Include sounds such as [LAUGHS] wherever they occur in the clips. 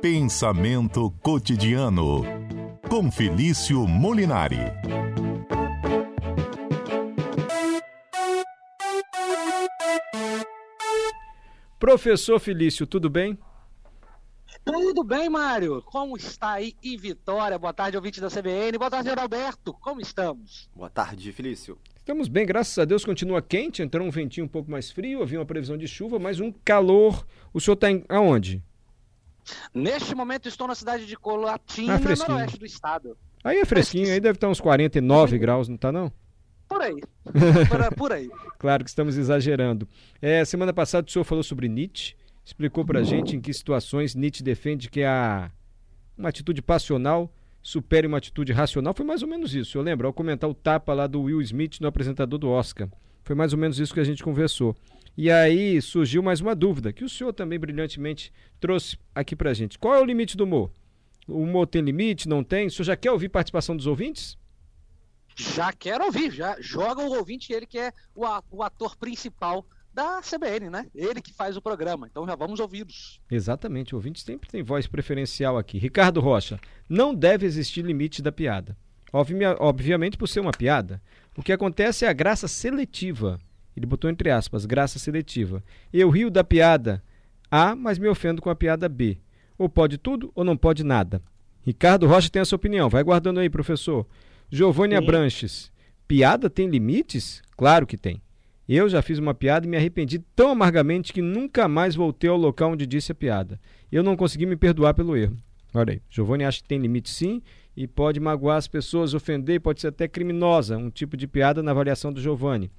Pensamento cotidiano com Felício Molinari. Professor Felício, tudo bem? Tudo bem, Mário? Como está aí em Vitória? Boa tarde, ouvinte da CBN. Boa tarde, Alberto. Como estamos? Boa tarde, Felício. Estamos bem, graças a Deus. Continua quente, entrou um ventinho um pouco mais frio, havia uma previsão de chuva, mas um calor. O senhor está aonde? Neste momento estou na cidade de Colatina, ah, no oeste do estado. Aí é fresquinho, aí deve estar uns 49 graus, não está não? Por aí. [LAUGHS] por, por aí. claro que estamos exagerando. É, semana passada o senhor falou sobre Nietzsche explicou para a gente em que situações Nietzsche defende que a, uma atitude passional supere uma atitude racional. Foi mais ou menos isso, eu lembro, ao comentar o tapa lá do Will Smith no apresentador do Oscar. Foi mais ou menos isso que a gente conversou. E aí surgiu mais uma dúvida, que o senhor também brilhantemente trouxe aqui para a gente. Qual é o limite do humor? O humor tem limite, não tem? O senhor já quer ouvir participação dos ouvintes? Já quero ouvir, já joga o ouvinte, ele que é o ator principal da CBN, né? Ele que faz o programa. Então já vamos ouvi-los. Exatamente, o ouvinte sempre tem voz preferencial aqui. Ricardo Rocha, não deve existir limite da piada. Obviamente por ser uma piada. O que acontece é a graça seletiva. Ele botou entre aspas, graça seletiva. Eu rio da piada A, mas me ofendo com a piada B. Ou pode tudo ou não pode nada. Ricardo Rocha tem essa opinião. Vai guardando aí, professor. Giovanni Abranches. Piada tem limites? Claro que tem. Eu já fiz uma piada e me arrependi tão amargamente que nunca mais voltei ao local onde disse a piada. Eu não consegui me perdoar pelo erro. Olha aí, Giovanni acha que tem limite sim e pode magoar as pessoas, ofender, pode ser até criminosa, um tipo de piada na avaliação do Giovanni.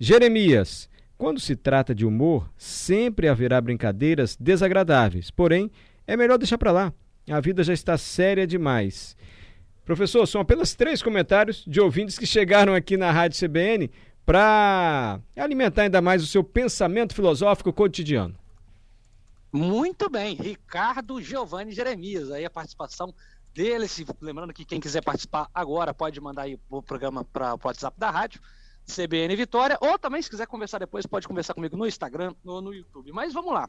Jeremias, quando se trata de humor, sempre haverá brincadeiras desagradáveis. Porém, é melhor deixar para lá. A vida já está séria demais. Professor, são apenas três comentários de ouvintes que chegaram aqui na Rádio CBN para alimentar ainda mais o seu pensamento filosófico cotidiano. Muito bem, Ricardo Giovanni Jeremias, aí a participação dele, lembrando que quem quiser participar agora pode mandar aí o programa para o WhatsApp da rádio, CBN Vitória, ou também se quiser conversar depois pode conversar comigo no Instagram ou no YouTube. Mas vamos lá.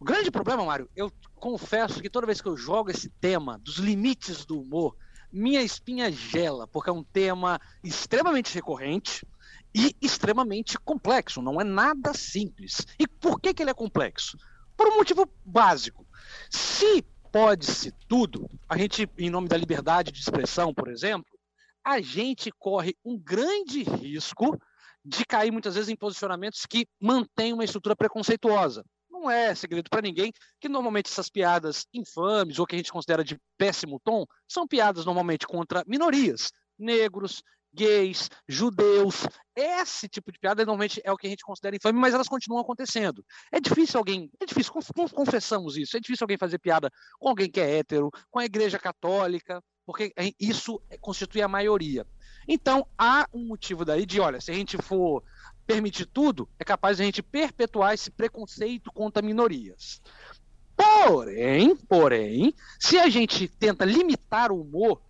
O grande problema, Mário, eu confesso que toda vez que eu jogo esse tema dos limites do humor, minha espinha gela, porque é um tema extremamente recorrente, e extremamente complexo, não é nada simples. E por que, que ele é complexo? Por um motivo básico. Se pode-se tudo, a gente, em nome da liberdade de expressão, por exemplo, a gente corre um grande risco de cair muitas vezes em posicionamentos que mantêm uma estrutura preconceituosa. Não é segredo para ninguém que normalmente essas piadas infames ou que a gente considera de péssimo tom são piadas normalmente contra minorias, negros, gays, judeus. Esse tipo de piada normalmente é o que a gente considera infame, mas elas continuam acontecendo. É difícil alguém, é difícil, confessamos isso, é difícil alguém fazer piada com alguém que é hétero, com a igreja católica, porque isso constitui a maioria. Então, há um motivo daí de, olha, se a gente for permitir tudo, é capaz de a gente perpetuar esse preconceito contra minorias. Porém, porém, se a gente tenta limitar o humor,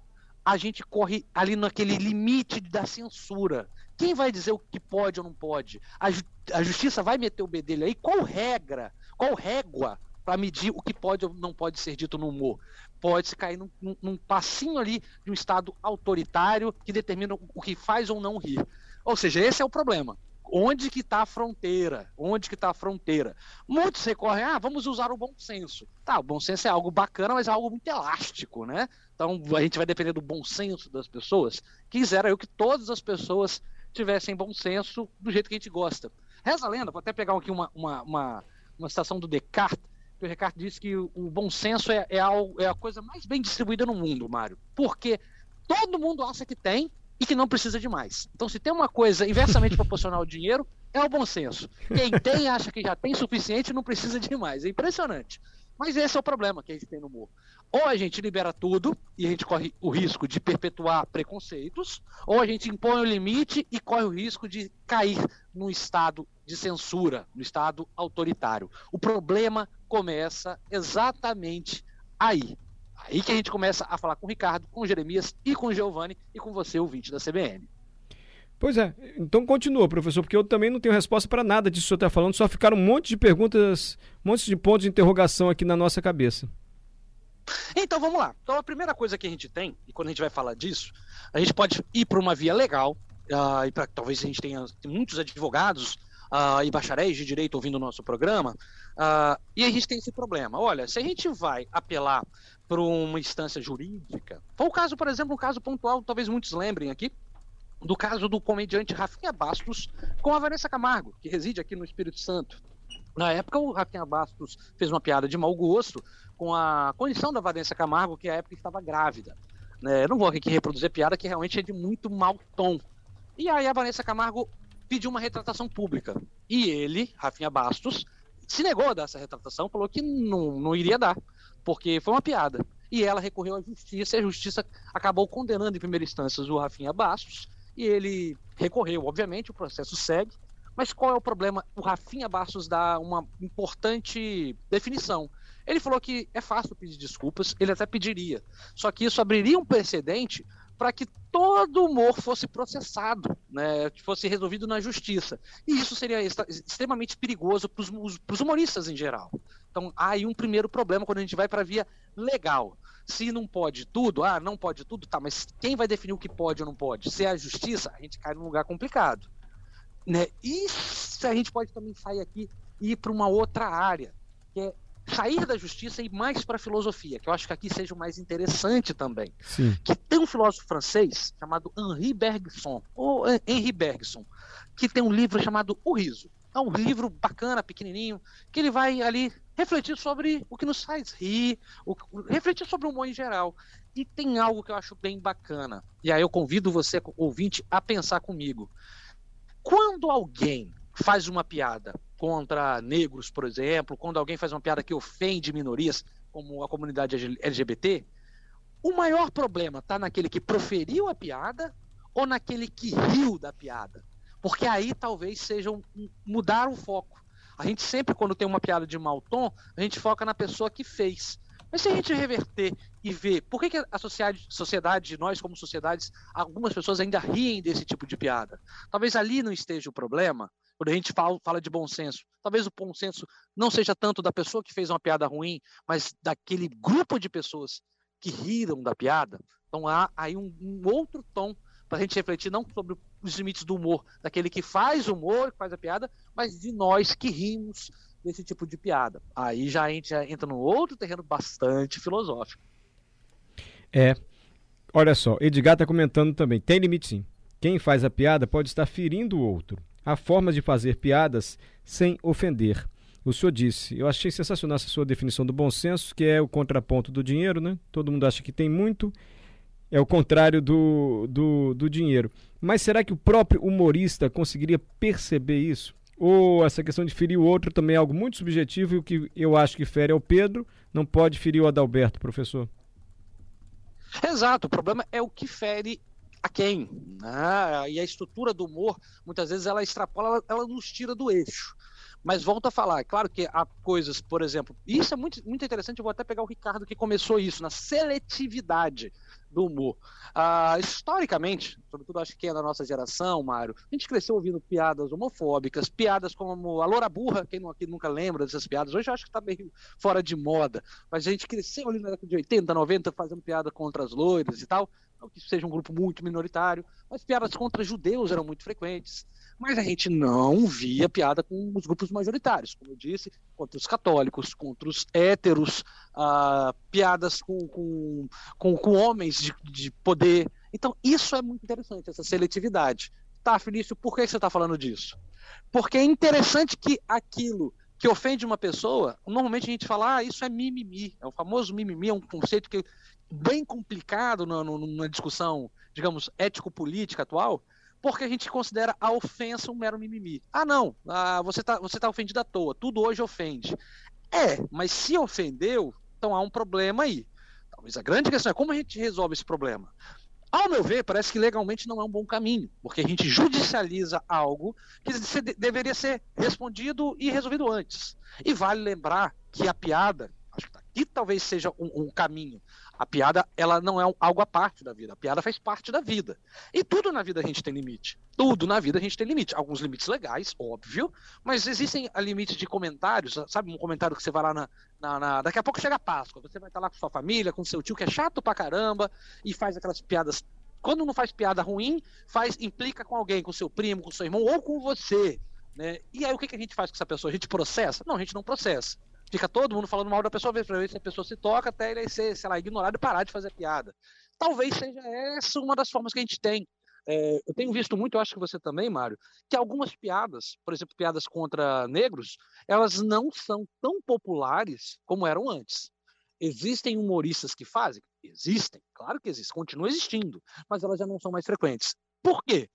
a gente corre ali naquele limite da censura. Quem vai dizer o que pode ou não pode? A, ju a justiça vai meter o bedelho aí? Qual regra, qual régua para medir o que pode ou não pode ser dito no humor? Pode se cair num, num, num passinho ali de um Estado autoritário que determina o que faz ou não rir. Ou seja, esse é o problema onde que está a fronteira? Onde que está a fronteira? Muitos recorrem, ah, vamos usar o bom senso. Tá, o bom senso é algo bacana, mas é algo muito elástico, né? Então a gente vai depender do bom senso das pessoas. Quisera eu que todas as pessoas tivessem bom senso do jeito que a gente gosta. Reza a lenda, vou até pegar aqui uma, uma, uma, uma citação do Descartes, que o Descartes disse que o, o bom senso é, é, a, é a coisa mais bem distribuída no mundo, Mário. Porque todo mundo acha que tem, e que não precisa de mais. Então, se tem uma coisa inversamente [LAUGHS] proporcional ao dinheiro, é o bom senso. Quem tem acha que já tem suficiente e não precisa de mais. É impressionante. Mas esse é o problema que a gente tem no humor. Ou a gente libera tudo e a gente corre o risco de perpetuar preconceitos, ou a gente impõe o limite e corre o risco de cair num estado de censura, no estado autoritário. O problema começa exatamente aí. Aí que a gente começa a falar com o Ricardo, com o Jeremias e com o Giovanni e com você, ouvinte da CBN. Pois é, então continua, professor, porque eu também não tenho resposta para nada disso que o senhor está falando, só ficaram um monte de perguntas, um monte de pontos de interrogação aqui na nossa cabeça. Então vamos lá. Então a primeira coisa que a gente tem, e quando a gente vai falar disso, a gente pode ir para uma via legal, uh, e pra, talvez a gente tenha muitos advogados uh, e bacharéis de direito ouvindo o nosso programa, uh, e a gente tem esse problema. Olha, se a gente vai apelar para uma instância jurídica, foi o caso, por exemplo, um caso pontual, talvez muitos lembrem aqui, do caso do comediante Rafinha Bastos com a Vanessa Camargo, que reside aqui no Espírito Santo. Na época, o Rafinha Bastos fez uma piada de mau gosto com a condição da Vanessa Camargo, que à época estava grávida. Né? Eu não vou aqui reproduzir piada que realmente é de muito mau tom. E aí a Vanessa Camargo pediu uma retratação pública. E ele, Rafinha Bastos, se negou a dar essa retratação, falou que não, não iria dar, porque foi uma piada. E ela recorreu à justiça e a justiça acabou condenando em primeira instância o Rafinha Bastos e ele recorreu, obviamente, o processo segue. Mas qual é o problema? O Rafinha Bastos dá uma importante definição. Ele falou que é fácil pedir desculpas, ele até pediria. Só que isso abriria um precedente para que todo humor fosse processado, né, fosse resolvido na justiça. E isso seria extremamente perigoso para os humoristas em geral. Então, há aí um primeiro problema quando a gente vai para a via legal. Se não pode tudo, ah, não pode tudo, tá, mas quem vai definir o que pode ou não pode? Se é a justiça, a gente cai num lugar complicado. Né? E a gente pode também sair aqui e ir para uma outra área, que é sair da justiça e ir mais para a filosofia, que eu acho que aqui seja o mais interessante também. Sim. Que tem um filósofo francês chamado Henri Bergson, ou Henri Bergson, que tem um livro chamado O Riso. É um livro bacana, pequenininho, que ele vai ali refletir sobre o que nos faz rir, o, refletir sobre o humor em geral. E tem algo que eu acho bem bacana. E aí eu convido você, ouvinte, a pensar comigo. Quando alguém faz uma piada contra negros, por exemplo, quando alguém faz uma piada que ofende minorias, como a comunidade LGBT, o maior problema está naquele que proferiu a piada ou naquele que riu da piada? Porque aí talvez seja um, mudar o foco. A gente sempre, quando tem uma piada de mau tom, a gente foca na pessoa que fez. Mas se a gente reverter e ver por que, que a sociedade, nós como sociedades, algumas pessoas ainda riem desse tipo de piada. Talvez ali não esteja o problema, quando a gente fala, fala de bom senso. Talvez o bom senso não seja tanto da pessoa que fez uma piada ruim, mas daquele grupo de pessoas que riram da piada. Então há aí um, um outro tom para a gente refletir não sobre os limites do humor daquele que faz humor, que faz a piada, mas de nós que rimos desse tipo de piada. Aí já a gente entra num outro terreno bastante filosófico. É. Olha só, Edgar está comentando também. Tem limite sim. Quem faz a piada pode estar ferindo o outro. Há formas de fazer piadas sem ofender. O senhor disse, eu achei sensacional essa sua definição do bom senso, que é o contraponto do dinheiro, né? Todo mundo acha que tem muito é o contrário do, do, do dinheiro. Mas será que o próprio humorista conseguiria perceber isso? Ou essa questão de ferir o outro também é algo muito subjetivo e o que eu acho que fere é o Pedro, não pode ferir o Adalberto, professor? Exato, o problema é o que fere a quem. Né? E a estrutura do humor, muitas vezes, ela extrapola, ela, ela nos tira do eixo. Mas volto a falar, é claro que há coisas, por exemplo, isso é muito, muito interessante, eu vou até pegar o Ricardo que começou isso, na seletividade do humor. Ah, historicamente, sobretudo acho que é da nossa geração, Mário, a gente cresceu ouvindo piadas homofóbicas, piadas como a Loura Burra, quem não, aqui nunca lembra dessas piadas, hoje eu acho que está meio fora de moda, mas a gente cresceu ali na década de 80, 90 fazendo piada contra as loiras e tal, não que seja um grupo muito minoritário, mas piadas contra judeus eram muito frequentes mas a gente não via piada com os grupos majoritários, como eu disse, contra os católicos, contra os héteros, uh, piadas com, com, com, com homens de, de, poder. Então, isso é muito interessante, essa seletividade. Tá, Felício, por que você está falando disso? Porque é interessante que aquilo que ofende uma pessoa, normalmente a gente fala, ah, isso é mimimi. É o famoso mimimi, é um conceito que é bem complicado numa discussão, digamos, ético-política atual, porque a gente considera a ofensa um mero mimimi. Ah, não, ah, você está você tá ofendido à toa, tudo hoje ofende. É, mas se ofendeu, então há um problema aí. Talvez a grande questão é como a gente resolve esse problema. Ao meu ver, parece que legalmente não é um bom caminho, porque a gente judicializa algo que deveria ser respondido e resolvido antes. E vale lembrar que a piada, aqui talvez seja um, um, caminho. A piada, ela não é um, algo à parte da vida. A piada faz parte da vida. E tudo na vida a gente tem limite. Tudo na vida a gente tem limite. Alguns limites legais, óbvio, mas existem limites de comentários. Sabe um comentário que você vai lá na, na, na, Daqui a pouco chega a Páscoa. Você vai estar lá com sua família, com seu tio, que é chato pra caramba, e faz aquelas piadas. Quando não faz piada ruim, faz implica com alguém, com seu primo, com seu irmão ou com você. Né? E aí o que, que a gente faz com essa pessoa? A gente processa? Não, a gente não processa. Fica todo mundo falando mal da pessoa, pra ver se a pessoa se toca até ele ser, sei lá, ignorado e parar de fazer piada. Talvez seja essa uma das formas que a gente tem. É, eu tenho visto muito, eu acho que você também, Mário, que algumas piadas, por exemplo, piadas contra negros, elas não são tão populares como eram antes. Existem humoristas que fazem? Existem, claro que existem, continuam existindo, mas elas já não são mais frequentes. Por quê?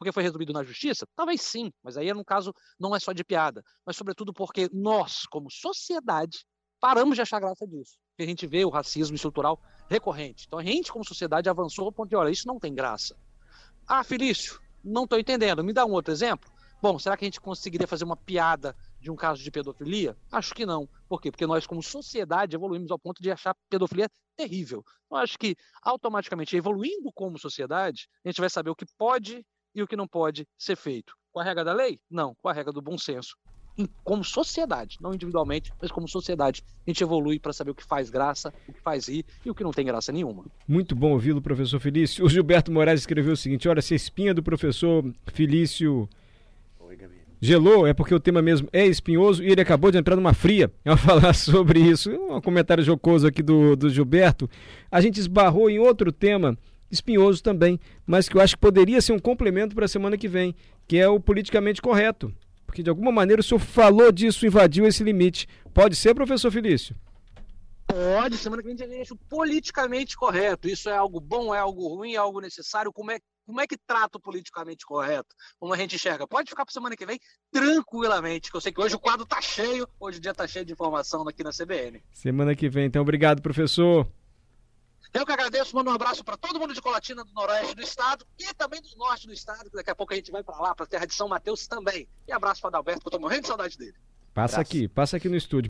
Porque foi resolvido na justiça? Talvez sim, mas aí no caso não é só de piada, mas sobretudo porque nós, como sociedade, paramos de achar graça disso. Porque a gente vê o racismo estrutural recorrente. Então a gente, como sociedade, avançou ao ponto de, olha, isso não tem graça. Ah, Felício, não estou entendendo. Me dá um outro exemplo? Bom, será que a gente conseguiria fazer uma piada de um caso de pedofilia? Acho que não. Por quê? Porque nós, como sociedade, evoluímos ao ponto de achar pedofilia terrível. Eu acho que, automaticamente, evoluindo como sociedade, a gente vai saber o que pode e o que não pode ser feito. Com a regra da lei? Não, com a regra do bom senso. Como sociedade, não individualmente, mas como sociedade, a gente evolui para saber o que faz graça, o que faz rir e o que não tem graça nenhuma. Muito bom ouvi-lo, professor Felício. O Gilberto Moraes escreveu o seguinte: olha, se a espinha do professor Felício gelou, é porque o tema mesmo é espinhoso e ele acabou de entrar numa fria [LAUGHS] ao falar sobre isso. Um comentário jocoso aqui do, do Gilberto. A gente esbarrou em outro tema espinhoso também, mas que eu acho que poderia ser um complemento para a semana que vem, que é o politicamente correto. Porque de alguma maneira o senhor falou disso, invadiu esse limite. Pode ser, professor Felício? Pode, semana que vem a gente deixa politicamente correto. Isso é algo bom, é algo ruim, é algo necessário? Como é, como é que trata o politicamente correto? Como a gente enxerga? Pode ficar para semana que vem tranquilamente, que eu sei que hoje o quadro tá cheio, hoje o dia tá cheio de informação aqui na CBN. Semana que vem, então obrigado, professor. Eu que agradeço, mando um abraço para todo mundo de Colatina, do Noroeste do Estado e também do Norte do Estado, que daqui a pouco a gente vai para lá, para a terra de São Mateus também. E abraço para Adalberto, que eu estou morrendo de saudade dele. Passa abraço. aqui, passa aqui no estúdio.